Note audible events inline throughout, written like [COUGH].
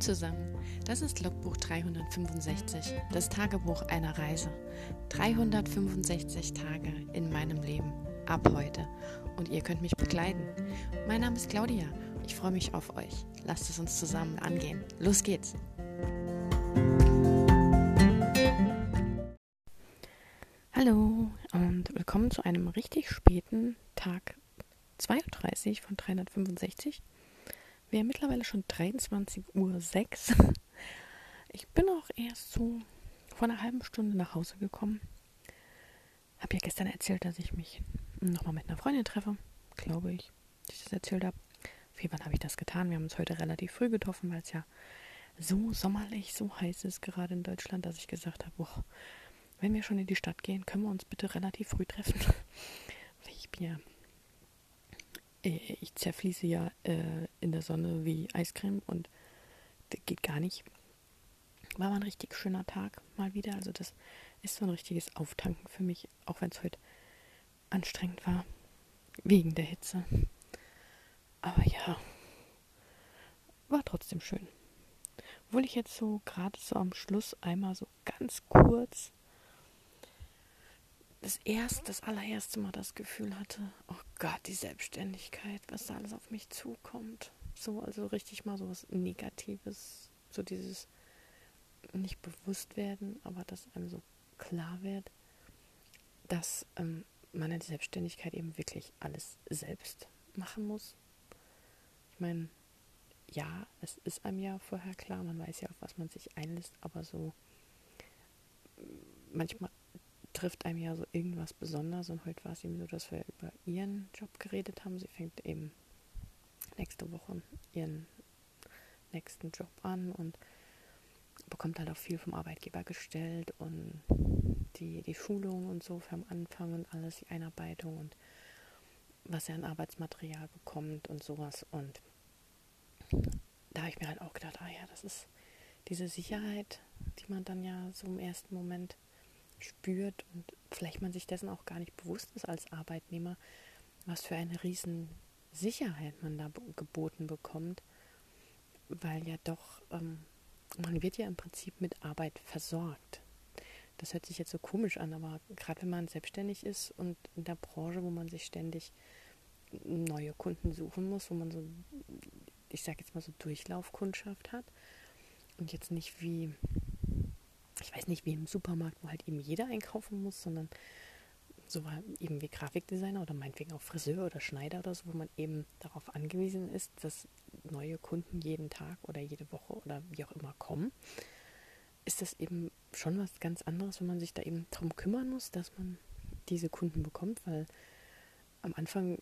Zusammen, das ist Logbuch 365, das Tagebuch einer Reise. 365 Tage in meinem Leben, ab heute. Und ihr könnt mich begleiten. Mein Name ist Claudia, ich freue mich auf euch. Lasst es uns zusammen angehen. Los geht's! Hallo und willkommen zu einem richtig späten Tag 32 von 365. Haben mittlerweile schon 23.06 Uhr. Ich bin auch erst so vor einer halben Stunde nach Hause gekommen. Habe ja gestern erzählt, dass ich mich nochmal mit einer Freundin treffe. Glaube ich, dass ich das erzählt habe. Auf jeden Fall habe ich das getan. Wir haben uns heute relativ früh getroffen, weil es ja so sommerlich, so heiß ist gerade in Deutschland, dass ich gesagt habe, boah, wenn wir schon in die Stadt gehen, können wir uns bitte relativ früh treffen. [LAUGHS] ich bin ja ich zerfließe ja äh, in der Sonne wie Eiscreme und das geht gar nicht. War ein richtig schöner Tag mal wieder. Also das ist so ein richtiges Auftanken für mich, auch wenn es heute anstrengend war, wegen der Hitze. Aber ja, war trotzdem schön. Obwohl ich jetzt so gerade so am Schluss einmal so ganz kurz das erste, das allererste Mal das Gefühl hatte, oh Gott, die Selbstständigkeit, was da alles auf mich zukommt. So, also richtig mal so was Negatives, so dieses nicht bewusst werden, aber dass einem so klar wird, dass ähm, man in der Selbstständigkeit eben wirklich alles selbst machen muss. Ich meine, ja, es ist einem ja vorher klar, man weiß ja, auf was man sich einlässt, aber so manchmal trifft einem ja so irgendwas Besonderes. Und heute war es eben so, dass wir über ihren Job geredet haben. Sie fängt eben nächste Woche ihren nächsten Job an und bekommt halt auch viel vom Arbeitgeber gestellt und die, die Schulung und so für am Anfang und alles, die Einarbeitung und was er an Arbeitsmaterial bekommt und sowas. Und da habe ich mir halt auch gedacht, ah ja, das ist diese Sicherheit, die man dann ja so im ersten Moment spürt und vielleicht man sich dessen auch gar nicht bewusst ist als Arbeitnehmer, was für eine riesen Sicherheit man da geboten bekommt, weil ja doch, ähm, man wird ja im Prinzip mit Arbeit versorgt. Das hört sich jetzt so komisch an, aber gerade wenn man selbstständig ist und in der Branche, wo man sich ständig neue Kunden suchen muss, wo man so, ich sage jetzt mal so Durchlaufkundschaft hat und jetzt nicht wie weiß nicht, wie im Supermarkt, wo halt eben jeder einkaufen muss, sondern so eben wie Grafikdesigner oder meinetwegen auch Friseur oder Schneider oder so, wo man eben darauf angewiesen ist, dass neue Kunden jeden Tag oder jede Woche oder wie auch immer kommen, ist das eben schon was ganz anderes, wenn man sich da eben darum kümmern muss, dass man diese Kunden bekommt, weil am Anfang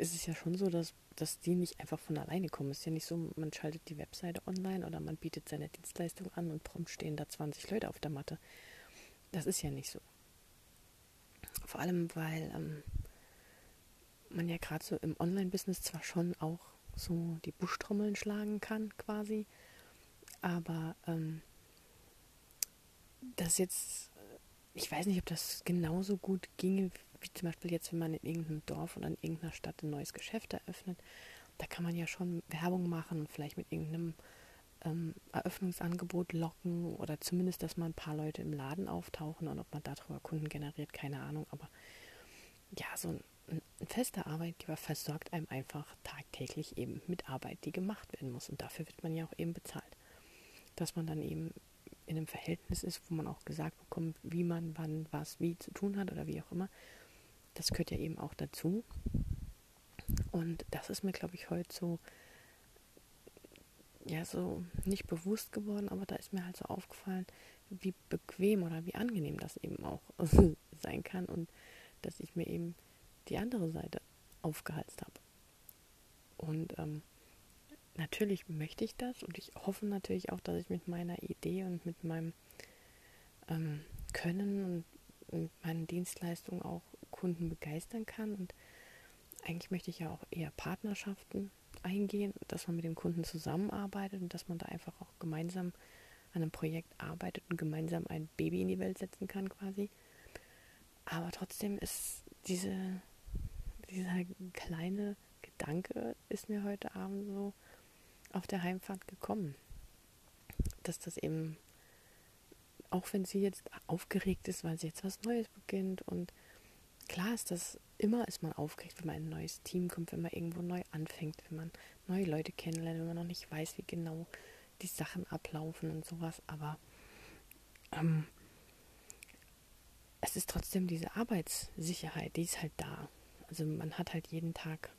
ist es ja schon so, dass, dass die nicht einfach von alleine kommen. Es ist ja nicht so, man schaltet die Webseite online oder man bietet seine Dienstleistung an und prompt stehen da 20 Leute auf der Matte. Das ist ja nicht so. Vor allem, weil ähm, man ja gerade so im Online-Business zwar schon auch so die Buschtrommeln schlagen kann, quasi, aber ähm, das jetzt, ich weiß nicht, ob das genauso gut ginge wie zum Beispiel jetzt, wenn man in irgendeinem Dorf oder in irgendeiner Stadt ein neues Geschäft eröffnet, da kann man ja schon Werbung machen vielleicht mit irgendeinem ähm, Eröffnungsangebot locken oder zumindest, dass mal ein paar Leute im Laden auftauchen und ob man darüber Kunden generiert, keine Ahnung. Aber ja, so ein, ein fester Arbeitgeber versorgt einem einfach tagtäglich eben mit Arbeit, die gemacht werden muss. Und dafür wird man ja auch eben bezahlt. Dass man dann eben in einem Verhältnis ist, wo man auch gesagt bekommt, wie man wann was wie zu tun hat oder wie auch immer das gehört ja eben auch dazu. Und das ist mir, glaube ich, heute so, ja, so nicht bewusst geworden, aber da ist mir halt so aufgefallen, wie bequem oder wie angenehm das eben auch [LAUGHS] sein kann und dass ich mir eben die andere Seite aufgehalst habe. Und ähm, natürlich möchte ich das und ich hoffe natürlich auch, dass ich mit meiner Idee und mit meinem ähm, Können und mit meinen Dienstleistungen auch Kunden begeistern kann. Und eigentlich möchte ich ja auch eher Partnerschaften eingehen, dass man mit dem Kunden zusammenarbeitet und dass man da einfach auch gemeinsam an einem Projekt arbeitet und gemeinsam ein Baby in die Welt setzen kann quasi. Aber trotzdem ist diese, dieser kleine Gedanke ist mir heute Abend so auf der Heimfahrt gekommen. dass das eben, auch wenn sie jetzt aufgeregt ist, weil sie jetzt was Neues beginnt und klar ist das, immer ist man aufgeregt, wenn man in ein neues Team kommt, wenn man irgendwo neu anfängt, wenn man neue Leute kennenlernt, wenn man noch nicht weiß, wie genau die Sachen ablaufen und sowas, aber ähm, es ist trotzdem diese Arbeitssicherheit, die ist halt da. Also man hat halt jeden Tag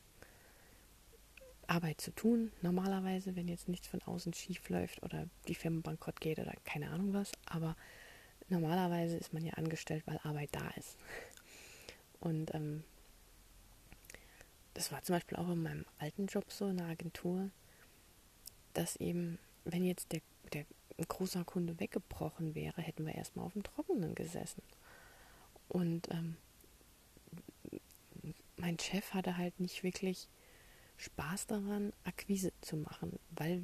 Arbeit zu tun, normalerweise, wenn jetzt nichts von außen schief läuft oder die Firma bankrott geht oder keine Ahnung was, aber normalerweise ist man ja angestellt, weil Arbeit da ist. Und ähm, das war zum Beispiel auch in meinem alten Job so in der Agentur, dass eben, wenn jetzt der, der ein großer Kunde weggebrochen wäre, hätten wir erstmal auf dem Trockenen gesessen. Und ähm, mein Chef hatte halt nicht wirklich Spaß daran, Akquise zu machen, weil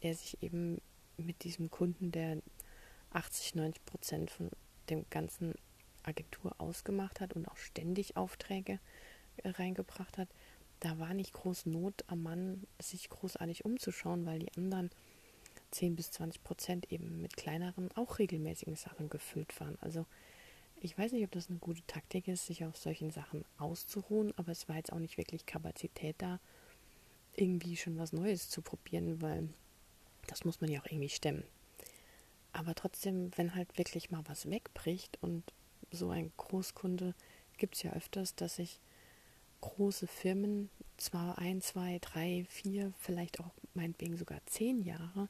er sich eben mit diesem Kunden, der 80, 90 Prozent von dem ganzen Agentur ausgemacht hat und auch ständig Aufträge äh, reingebracht hat, da war nicht groß Not am Mann, sich großartig umzuschauen, weil die anderen 10 bis 20 Prozent eben mit kleineren, auch regelmäßigen Sachen gefüllt waren. Also ich weiß nicht, ob das eine gute Taktik ist, sich auf solchen Sachen auszuruhen, aber es war jetzt auch nicht wirklich Kapazität da, irgendwie schon was Neues zu probieren, weil das muss man ja auch irgendwie stemmen. Aber trotzdem, wenn halt wirklich mal was wegbricht und so ein Großkunde gibt es ja öfters, dass sich große Firmen zwar ein, zwei, drei, vier, vielleicht auch meinetwegen sogar zehn Jahre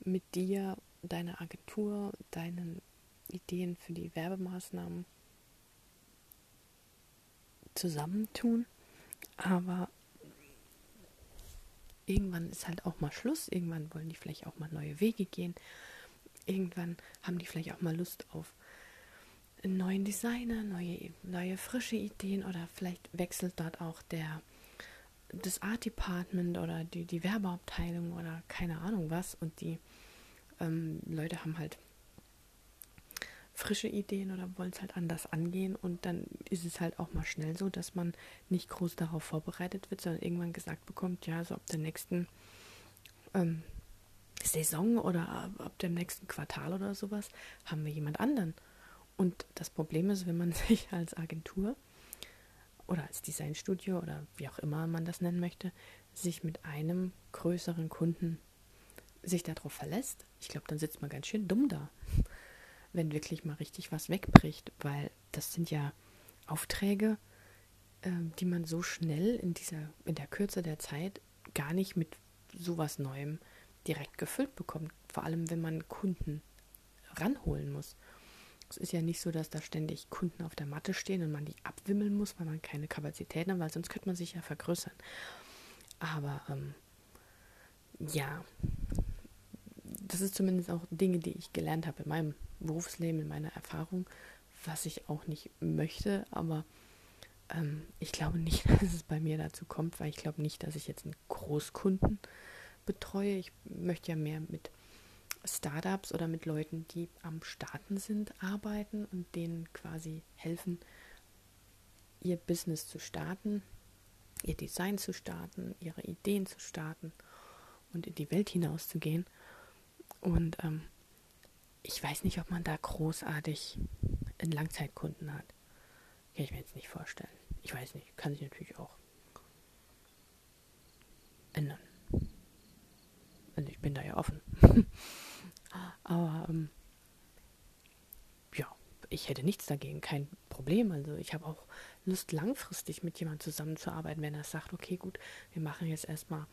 mit dir, deiner Agentur, deinen Ideen für die Werbemaßnahmen zusammentun, aber irgendwann ist halt auch mal Schluss, irgendwann wollen die vielleicht auch mal neue Wege gehen, irgendwann haben die vielleicht auch mal Lust auf einen neuen Designer, neue, neue frische Ideen oder vielleicht wechselt dort auch der das Art Department oder die, die Werbeabteilung oder keine Ahnung was und die ähm, Leute haben halt frische Ideen oder wollen es halt anders angehen und dann ist es halt auch mal schnell so, dass man nicht groß darauf vorbereitet wird, sondern irgendwann gesagt bekommt, ja, so ab der nächsten ähm, Saison oder ab dem nächsten Quartal oder sowas haben wir jemand anderen. Und das Problem ist, wenn man [LAUGHS] sich als Agentur oder als Designstudio oder wie auch immer man das nennen möchte, sich mit einem größeren Kunden sich darauf verlässt, ich glaube, dann sitzt man ganz schön dumm da [LAUGHS] wenn wirklich mal richtig was wegbricht, weil das sind ja Aufträge, äh, die man so schnell in dieser, in der Kürze der Zeit gar nicht mit sowas Neuem direkt gefüllt bekommt. Vor allem, wenn man Kunden ranholen muss. Es ist ja nicht so, dass da ständig Kunden auf der Matte stehen und man die abwimmeln muss, weil man keine Kapazitäten hat, weil sonst könnte man sich ja vergrößern. Aber ähm, ja, das ist zumindest auch Dinge, die ich gelernt habe in meinem Berufsleben, in meiner Erfahrung, was ich auch nicht möchte, aber ähm, ich glaube nicht, [LAUGHS] dass es bei mir dazu kommt, weil ich glaube nicht, dass ich jetzt einen Großkunden betreue. Ich möchte ja mehr mit Startups oder mit Leuten, die am Starten sind, arbeiten und denen quasi helfen, ihr Business zu starten, ihr Design zu starten, ihre Ideen zu starten und in die Welt hinauszugehen. Und ähm, ich weiß nicht, ob man da großartig einen Langzeitkunden hat. Kann ich mir jetzt nicht vorstellen. Ich weiß nicht, kann sich natürlich auch ändern. Also ich bin da ja offen. [LAUGHS] Aber ähm, ja, ich hätte nichts dagegen, kein Problem. Also ich habe auch Lust, langfristig mit jemandem zusammenzuarbeiten, wenn er sagt, okay, gut, wir machen jetzt erstmal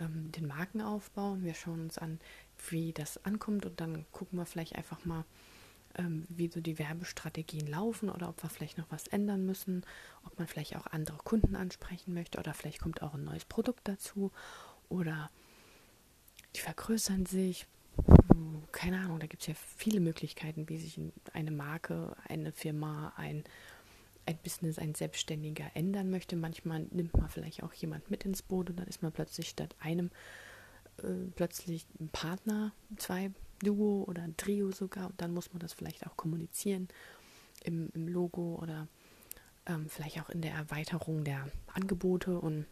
ähm, den Markenaufbau und wir schauen uns an, wie das ankommt und dann gucken wir vielleicht einfach mal, ähm, wie so die Werbestrategien laufen oder ob wir vielleicht noch was ändern müssen, ob man vielleicht auch andere Kunden ansprechen möchte oder vielleicht kommt auch ein neues Produkt dazu oder die vergrößern sich. Keine Ahnung, da gibt es ja viele Möglichkeiten, wie sich eine Marke, eine Firma, ein, ein Business, ein Selbstständiger ändern möchte. Manchmal nimmt man vielleicht auch jemand mit ins Boot und dann ist man plötzlich statt einem äh, plötzlich ein Partner, zwei Duo oder ein Trio sogar und dann muss man das vielleicht auch kommunizieren im, im Logo oder ähm, vielleicht auch in der Erweiterung der Angebote und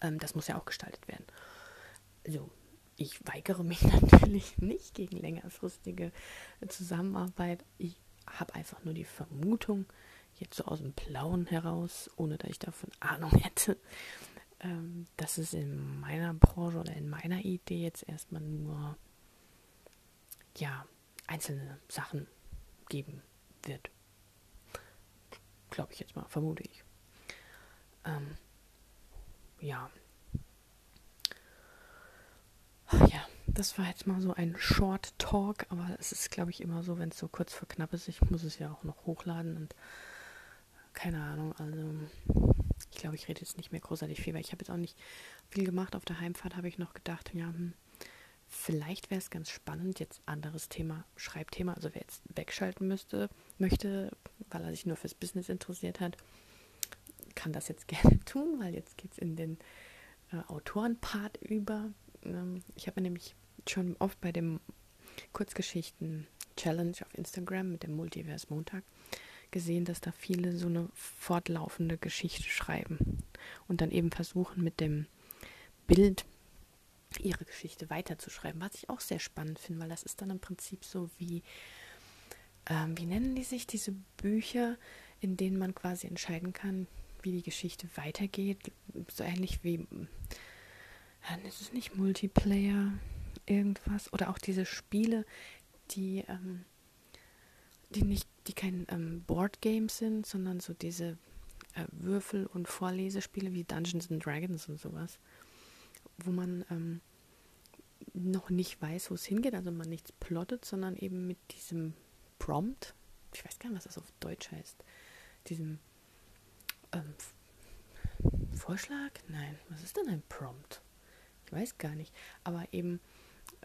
ähm, das muss ja auch gestaltet werden. Also ich weigere mich [LAUGHS] natürlich nicht gegen längerfristige Zusammenarbeit. Ich habe einfach nur die Vermutung, jetzt so aus dem Blauen heraus, ohne dass ich davon Ahnung hätte, ähm, dass es in meiner Branche oder in meiner Idee jetzt erstmal nur ja einzelne Sachen geben wird. Glaube ich jetzt mal, vermute ich. Ähm, ja. Ja, das war jetzt mal so ein Short Talk, aber es ist, glaube ich, immer so, wenn es so kurz vor knapp ist. Ich muss es ja auch noch hochladen und keine Ahnung, also ich glaube, ich rede jetzt nicht mehr großartig viel, weil ich habe jetzt auch nicht viel gemacht. Auf der Heimfahrt habe ich noch gedacht, ja, hm, vielleicht wäre es ganz spannend, jetzt anderes Thema, Schreibthema, also wer jetzt wegschalten müsste, möchte, weil er sich nur fürs Business interessiert hat, kann das jetzt [LAUGHS] gerne tun, weil jetzt geht es in den äh, Autorenpart über. Ähm, ich habe nämlich schon oft bei dem Kurzgeschichten-Challenge auf Instagram mit dem Multiverse Montag gesehen, dass da viele so eine fortlaufende Geschichte schreiben und dann eben versuchen mit dem Bild ihre Geschichte weiterzuschreiben, was ich auch sehr spannend finde, weil das ist dann im Prinzip so wie, ähm, wie nennen die sich, diese Bücher, in denen man quasi entscheiden kann, wie die Geschichte weitergeht, so ähnlich wie, äh, ist es nicht Multiplayer, irgendwas, oder auch diese Spiele, die, ähm, die nicht, die kein ähm, Boardgame sind, sondern so diese äh, Würfel- und Vorlesespiele wie Dungeons and Dragons und sowas wo man ähm, noch nicht weiß, wo es hingeht, also man nichts plottet, sondern eben mit diesem Prompt, ich weiß gar nicht, was das auf Deutsch heißt, diesem ähm, Vorschlag? Nein, was ist denn ein Prompt? Ich weiß gar nicht. Aber eben,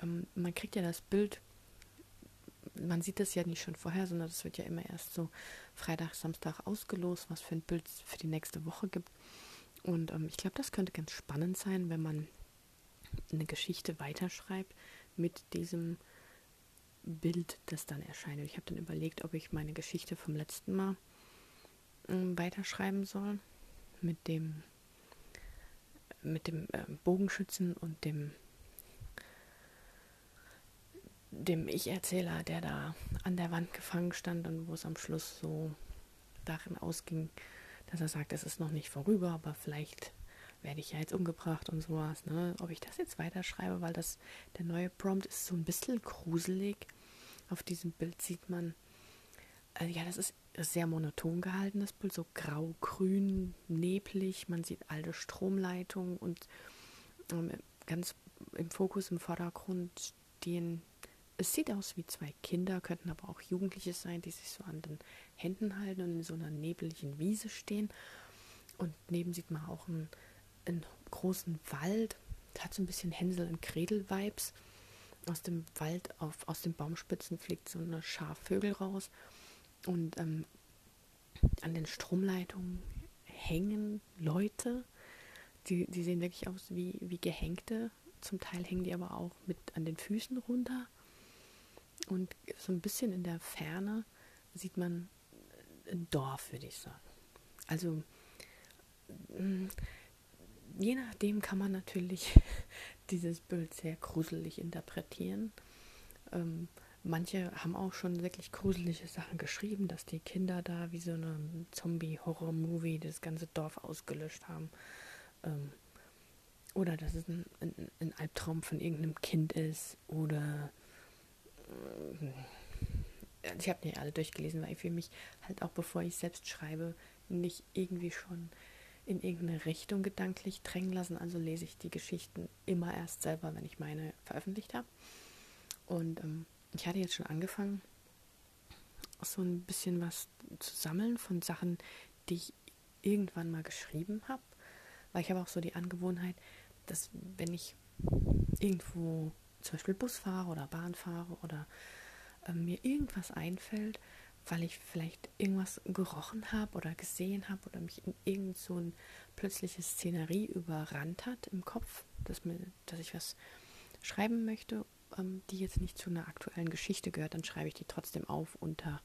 ähm, man kriegt ja das Bild, man sieht das ja nicht schon vorher, sondern das wird ja immer erst so Freitag, Samstag ausgelost, was für ein Bild es für die nächste Woche gibt. Und ähm, ich glaube, das könnte ganz spannend sein, wenn man eine Geschichte weiterschreibt mit diesem Bild, das dann erscheint. Ich habe dann überlegt, ob ich meine Geschichte vom letzten Mal äh, weiterschreiben soll mit dem mit dem äh, Bogenschützen und dem dem Ich-Erzähler, der da an der Wand gefangen stand und wo es am Schluss so darin ausging, dass er sagt, es ist noch nicht vorüber, aber vielleicht werde ich ja jetzt umgebracht und sowas. Ne? Ob ich das jetzt weiterschreibe, weil das der neue Prompt ist so ein bisschen gruselig. Auf diesem Bild sieht man, äh, ja, das ist sehr monoton gehalten, das Bild, so grau-grün, neblig. Man sieht alte Stromleitungen und ähm, ganz im Fokus, im Vordergrund stehen, es sieht aus wie zwei Kinder, könnten aber auch Jugendliche sein, die sich so an den Händen halten und in so einer nebligen Wiese stehen. Und neben sieht man auch ein einen großen Wald. Hat so ein bisschen Hänsel und Gretel-Vibes. Aus dem Wald, auf, aus den Baumspitzen fliegt so eine Schar Vögel raus. Und ähm, an den Stromleitungen hängen Leute. Die, die sehen wirklich aus wie, wie Gehängte. Zum Teil hängen die aber auch mit an den Füßen runter. Und so ein bisschen in der Ferne sieht man ein Dorf, würde ich sagen. Also mm, je nachdem kann man natürlich [LAUGHS] dieses Bild sehr gruselig interpretieren. Ähm, manche haben auch schon wirklich gruselige Sachen geschrieben, dass die Kinder da wie so eine Zombie-Horror-Movie das ganze Dorf ausgelöscht haben. Ähm, oder dass es ein, ein, ein, Albtraum von irgendeinem Kind ist. Oder ich habe nicht alle durchgelesen, weil ich für mich halt auch bevor ich selbst schreibe, nicht irgendwie schon in irgendeine Richtung gedanklich drängen lassen. Also lese ich die Geschichten immer erst selber, wenn ich meine veröffentlicht habe. Und ähm, ich hatte jetzt schon angefangen, so ein bisschen was zu sammeln von Sachen, die ich irgendwann mal geschrieben habe. Weil ich habe auch so die Angewohnheit, dass wenn ich irgendwo zum Beispiel Bus fahre oder Bahn fahre oder äh, mir irgendwas einfällt, weil ich vielleicht irgendwas gerochen habe oder gesehen habe oder mich in irgend so ein plötzliche Szenerie überrannt hat im Kopf, dass, mir, dass ich was schreiben möchte, ähm, die jetzt nicht zu einer aktuellen Geschichte gehört, dann schreibe ich die trotzdem auf unter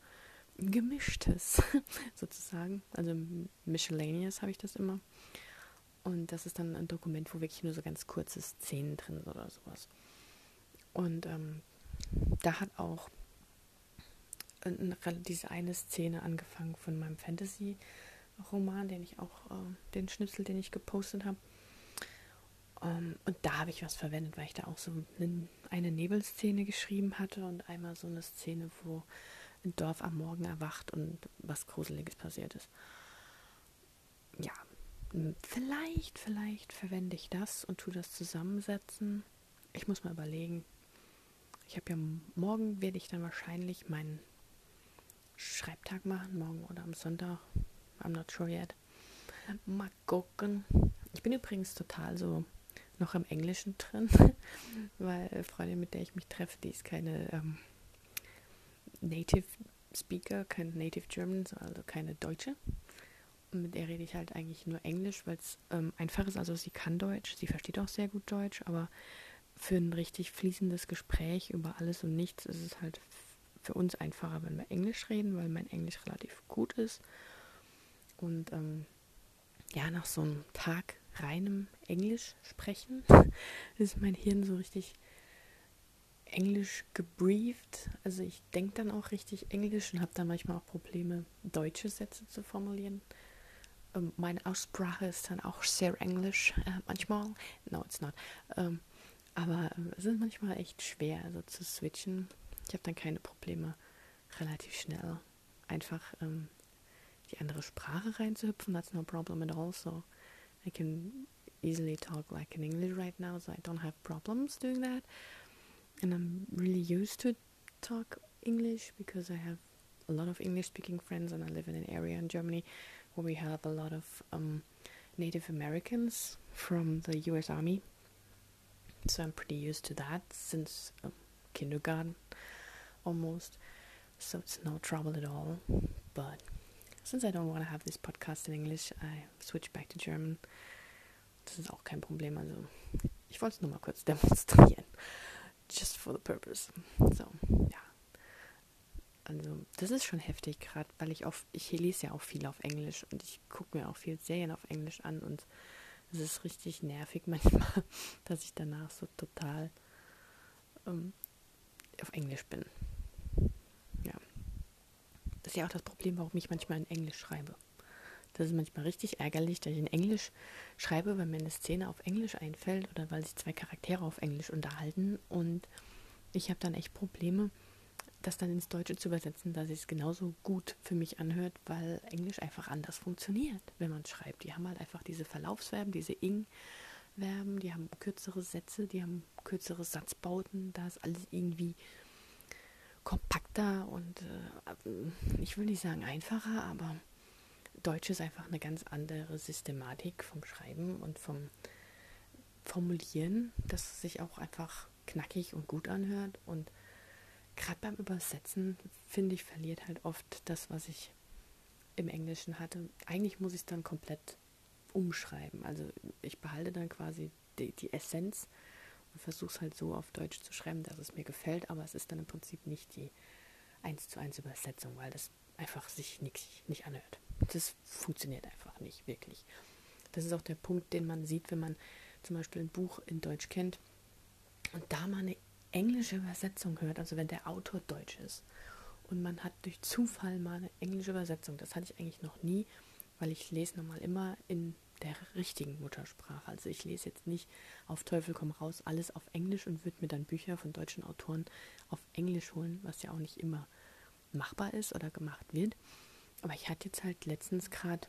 Gemischtes [LAUGHS] sozusagen. Also Miscellaneous habe ich das immer. Und das ist dann ein Dokument, wo wirklich nur so ganz kurze Szenen drin sind oder sowas. Und ähm, da hat auch diese eine Szene angefangen von meinem Fantasy-Roman, den ich auch, äh, den Schnipsel, den ich gepostet habe. Um, ähm, und da habe ich was verwendet, weil ich da auch so eine, eine Nebelszene geschrieben hatte und einmal so eine Szene, wo ein Dorf am Morgen erwacht und was Gruseliges passiert ist. Ja, vielleicht, vielleicht verwende ich das und tue das zusammensetzen. Ich muss mal überlegen. Ich habe ja morgen werde ich dann wahrscheinlich meinen Schreibtag machen, morgen oder am Sonntag. I'm not sure yet. Mal gucken. Ich bin übrigens total so noch im Englischen drin, [LAUGHS] weil Freundin, mit der ich mich treffe, die ist keine ähm, Native Speaker, kein Native German, also keine Deutsche. Und mit der rede ich halt eigentlich nur Englisch, weil es ähm, einfach ist. Also sie kann Deutsch, sie versteht auch sehr gut Deutsch, aber für ein richtig fließendes Gespräch über alles und nichts ist es halt für uns einfacher, wenn wir Englisch reden, weil mein Englisch relativ gut ist. Und ähm, ja, nach so einem Tag reinem Englisch sprechen, [LAUGHS] ist mein Hirn so richtig Englisch gebrieft. Also ich denke dann auch richtig Englisch und habe dann manchmal auch Probleme, deutsche Sätze zu formulieren. Ähm, meine Aussprache ist dann auch sehr englisch äh, manchmal. No, it's not. Ähm, aber äh, es ist manchmal echt schwer, also zu switchen. Ich habe dann keine Probleme, relativ schnell einfach ähm, die andere Sprache reinzuhüpfen. That's no problem at all. So I can easily talk like in English right now, so I don't have problems doing that. And I'm really used to talk English because I have a lot of English speaking friends and I live in an area in Germany where we have a lot of um, Native Americans from the US Army. So I'm pretty used to that since um, kindergarten almost. So it's no trouble at all. But since I don't want to have this podcast in English, I switch back to German. Das ist auch kein Problem. Also ich wollte es nur mal kurz [LAUGHS] demonstrieren. Just for the purpose. So, ja. Also das ist schon heftig, gerade weil ich auf, ich lese ja auch viel auf Englisch und ich gucke mir auch viel Serien auf Englisch an und es ist richtig nervig [LAUGHS] manchmal, dass ich danach so total ähm, auf Englisch bin. Das ist ja auch das Problem, warum ich manchmal in Englisch schreibe. Das ist manchmal richtig ärgerlich, dass ich in Englisch schreibe, weil mir eine Szene auf Englisch einfällt oder weil sich zwei Charaktere auf Englisch unterhalten und ich habe dann echt Probleme, das dann ins Deutsche zu übersetzen, dass es genauso gut für mich anhört, weil Englisch einfach anders funktioniert, wenn man schreibt. Die haben halt einfach diese Verlaufsverben, diese ing-Verben, die haben kürzere Sätze, die haben kürzere Satzbauten, da ist alles irgendwie kompakter und äh, ich will nicht sagen einfacher, aber Deutsch ist einfach eine ganz andere Systematik vom Schreiben und vom Formulieren, das sich auch einfach knackig und gut anhört. Und gerade beim Übersetzen, finde ich, verliert halt oft das, was ich im Englischen hatte. Eigentlich muss ich es dann komplett umschreiben. Also ich behalte dann quasi die, die Essenz und versuche es halt so auf Deutsch zu schreiben, dass es mir gefällt, aber es ist dann im Prinzip nicht die 1 zu 1 Übersetzung, weil das einfach sich nicht, nicht anhört. Das funktioniert einfach nicht wirklich. Das ist auch der Punkt, den man sieht, wenn man zum Beispiel ein Buch in Deutsch kennt und da mal eine englische Übersetzung hört, also wenn der Autor deutsch ist und man hat durch Zufall mal eine englische Übersetzung, das hatte ich eigentlich noch nie, weil ich lese nochmal immer in der richtigen Muttersprache. Also ich lese jetzt nicht auf Teufel komm raus alles auf Englisch und würde mir dann Bücher von deutschen Autoren auf Englisch holen, was ja auch nicht immer machbar ist oder gemacht wird. Aber ich hatte jetzt halt letztens gerade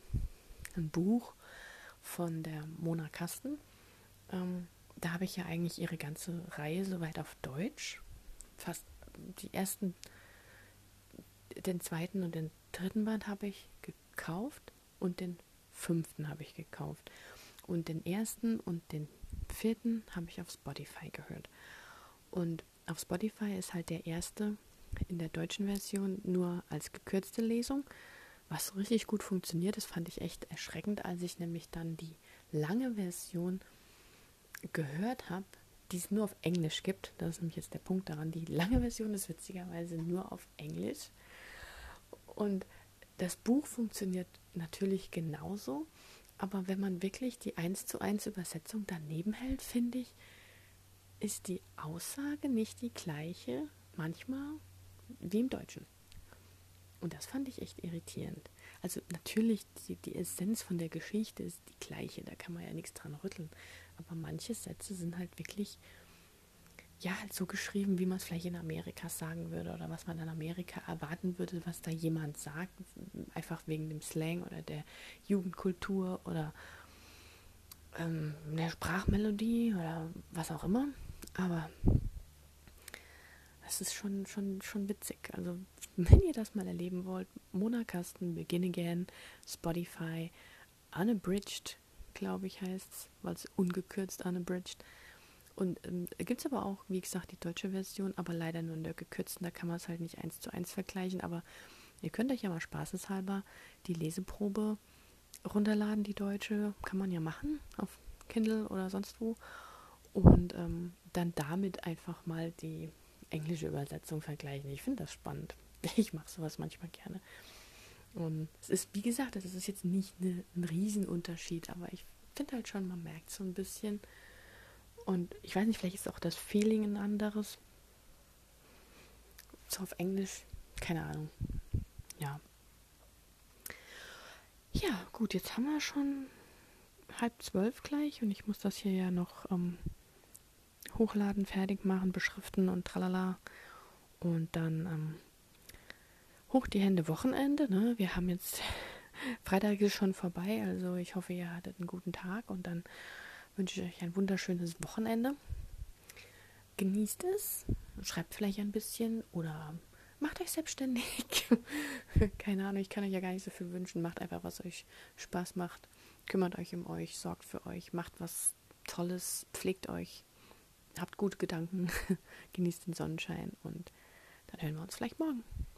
ein Buch von der Mona Kasten. Ähm, da habe ich ja eigentlich ihre ganze Reihe soweit auf Deutsch. Fast die ersten, den zweiten und den dritten Band habe ich gekauft und den fünften habe ich gekauft. Und den ersten und den vierten habe ich auf Spotify gehört. Und auf Spotify ist halt der erste in der deutschen Version nur als gekürzte Lesung, was richtig gut funktioniert. Das fand ich echt erschreckend, als ich nämlich dann die lange Version gehört habe, die es nur auf Englisch gibt. Das ist nämlich jetzt der Punkt daran. Die lange Version ist witzigerweise nur auf Englisch. Und das Buch funktioniert natürlich genauso, aber wenn man wirklich die 1 zu 1 Übersetzung daneben hält, finde ich, ist die Aussage nicht die gleiche manchmal wie im Deutschen. Und das fand ich echt irritierend. Also natürlich, die, die Essenz von der Geschichte ist die gleiche, da kann man ja nichts dran rütteln. Aber manche Sätze sind halt wirklich, ja, halt so geschrieben, wie man es vielleicht in Amerika sagen würde oder was man in Amerika erwarten würde, was da jemand sagt, einfach wegen dem Slang oder der Jugendkultur oder ähm, der Sprachmelodie oder was auch immer. Aber es ist schon, schon, schon witzig. Also, wenn ihr das mal erleben wollt, Monakasten, Begin Again, Spotify, Unabridged, glaube ich, heißt es, weil es ungekürzt Unabridged. Und ähm, gibt es aber auch, wie gesagt, die deutsche Version, aber leider nur in der gekürzten, da kann man es halt nicht eins zu eins vergleichen. Aber ihr könnt euch ja mal spaßeshalber die Leseprobe runterladen, die deutsche, kann man ja machen, auf Kindle oder sonst wo. Und ähm, dann damit einfach mal die englische Übersetzung vergleichen. Ich finde das spannend. [LAUGHS] Ich mache sowas manchmal gerne. Und es ist, wie gesagt, es ist jetzt nicht eine, ein Riesenunterschied, aber ich finde halt schon, man merkt so ein bisschen. Und ich weiß nicht, vielleicht ist auch das Feeling ein anderes. So auf Englisch, keine Ahnung. Ja. Ja, gut, jetzt haben wir schon halb zwölf gleich und ich muss das hier ja noch ähm, hochladen, fertig machen, beschriften und tralala. Und dann ähm, hoch die Hände Wochenende. Ne? Wir haben jetzt [LAUGHS] Freitag ist schon vorbei, also ich hoffe, ihr hattet einen guten Tag und dann wünsche ich euch ein wunderschönes Wochenende. Genießt es, schreibt vielleicht ein bisschen oder macht euch selbstständig. [LAUGHS] Keine Ahnung, ich kann euch ja gar nicht so viel wünschen. Macht einfach, was euch Spaß macht. Kümmert euch um euch, sorgt für euch, macht was Tolles, pflegt euch habt gute Gedanken, [LAUGHS] genießt den Sonnenschein und dann hören wir uns vielleicht morgen.